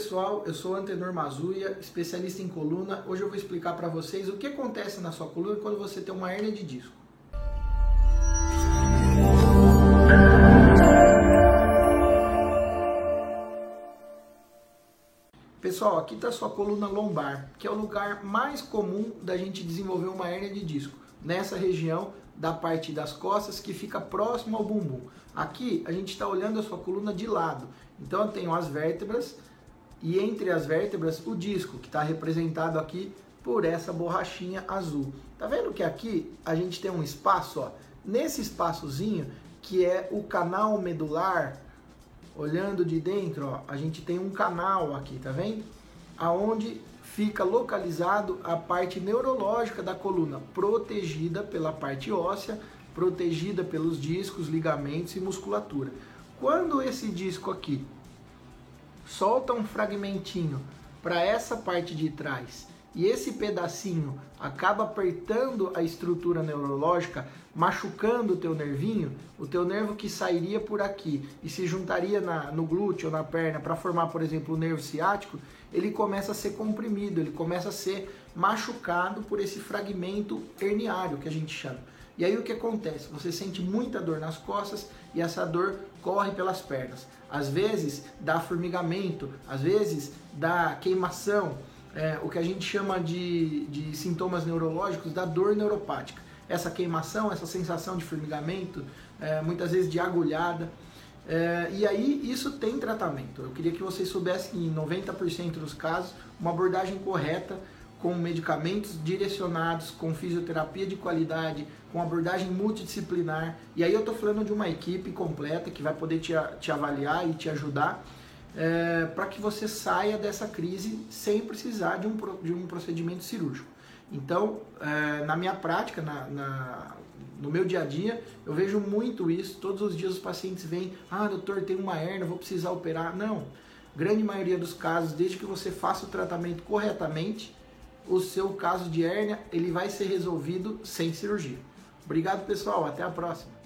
pessoal, eu sou Antenor Mazuia, especialista em coluna. Hoje eu vou explicar para vocês o que acontece na sua coluna quando você tem uma hernia de disco. Pessoal, aqui está a sua coluna lombar, que é o lugar mais comum da gente desenvolver uma hernia de disco. Nessa região da parte das costas que fica próximo ao bumbum. Aqui a gente está olhando a sua coluna de lado. Então eu tenho as vértebras e entre as vértebras o disco, que está representado aqui por essa borrachinha azul. Tá vendo que aqui a gente tem um espaço, ó, nesse espaçozinho que é o canal medular, olhando de dentro, ó, a gente tem um canal aqui, tá vendo? Aonde fica localizado a parte neurológica da coluna, protegida pela parte óssea, protegida pelos discos, ligamentos e musculatura. Quando esse disco aqui solta um fragmentinho para essa parte de trás e esse pedacinho acaba apertando a estrutura neurológica, machucando o teu nervinho, o teu nervo que sairia por aqui e se juntaria na, no glúteo ou na perna para formar, por exemplo, o nervo ciático, ele começa a ser comprimido, ele começa a ser machucado por esse fragmento herniário que a gente chama. E aí o que acontece? Você sente muita dor nas costas e essa dor corre pelas pernas. Às vezes dá formigamento, às vezes dá queimação, é, o que a gente chama de, de sintomas neurológicos da dor neuropática. Essa queimação, essa sensação de formigamento, é, muitas vezes de agulhada. É, e aí isso tem tratamento. Eu queria que vocês soubessem que em 90% dos casos, uma abordagem correta com medicamentos direcionados, com fisioterapia de qualidade, com abordagem multidisciplinar. E aí eu estou falando de uma equipe completa que vai poder te, te avaliar e te ajudar é, para que você saia dessa crise sem precisar de um, de um procedimento cirúrgico. Então, é, na minha prática, na, na, no meu dia a dia, eu vejo muito isso. Todos os dias os pacientes vêm, ah, doutor, tem uma hernia, vou precisar operar. Não. Grande maioria dos casos, desde que você faça o tratamento corretamente, o seu caso de hérnia ele vai ser resolvido sem cirurgia. Obrigado, pessoal. Até a próxima.